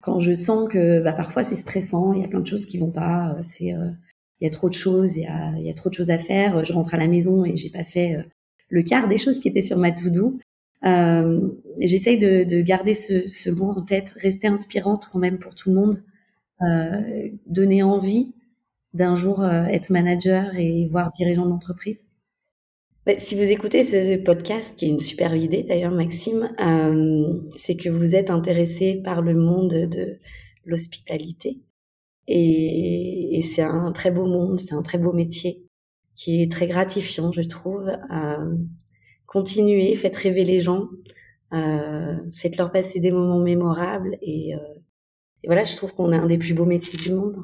quand je sens que bah, parfois c'est stressant, il y a plein de choses qui vont pas, c'est il y a trop de choses, il y a, il y a trop de choses à faire. Je rentre à la maison et j'ai pas fait le quart des choses qui étaient sur ma to-do. Euh, J'essaye de, de, garder ce, ce, mot en tête, rester inspirante quand même pour tout le monde, euh, donner envie d'un jour euh, être manager et voir dirigeant d'entreprise. Si vous écoutez ce podcast, qui est une super idée d'ailleurs, Maxime, euh, c'est que vous êtes intéressé par le monde de l'hospitalité. Et, et c'est un très beau monde, c'est un très beau métier qui est très gratifiant, je trouve. Euh, continuez, faites rêver les gens, euh, faites-leur passer des moments mémorables et, euh, et voilà, je trouve qu'on a un des plus beaux métiers du monde.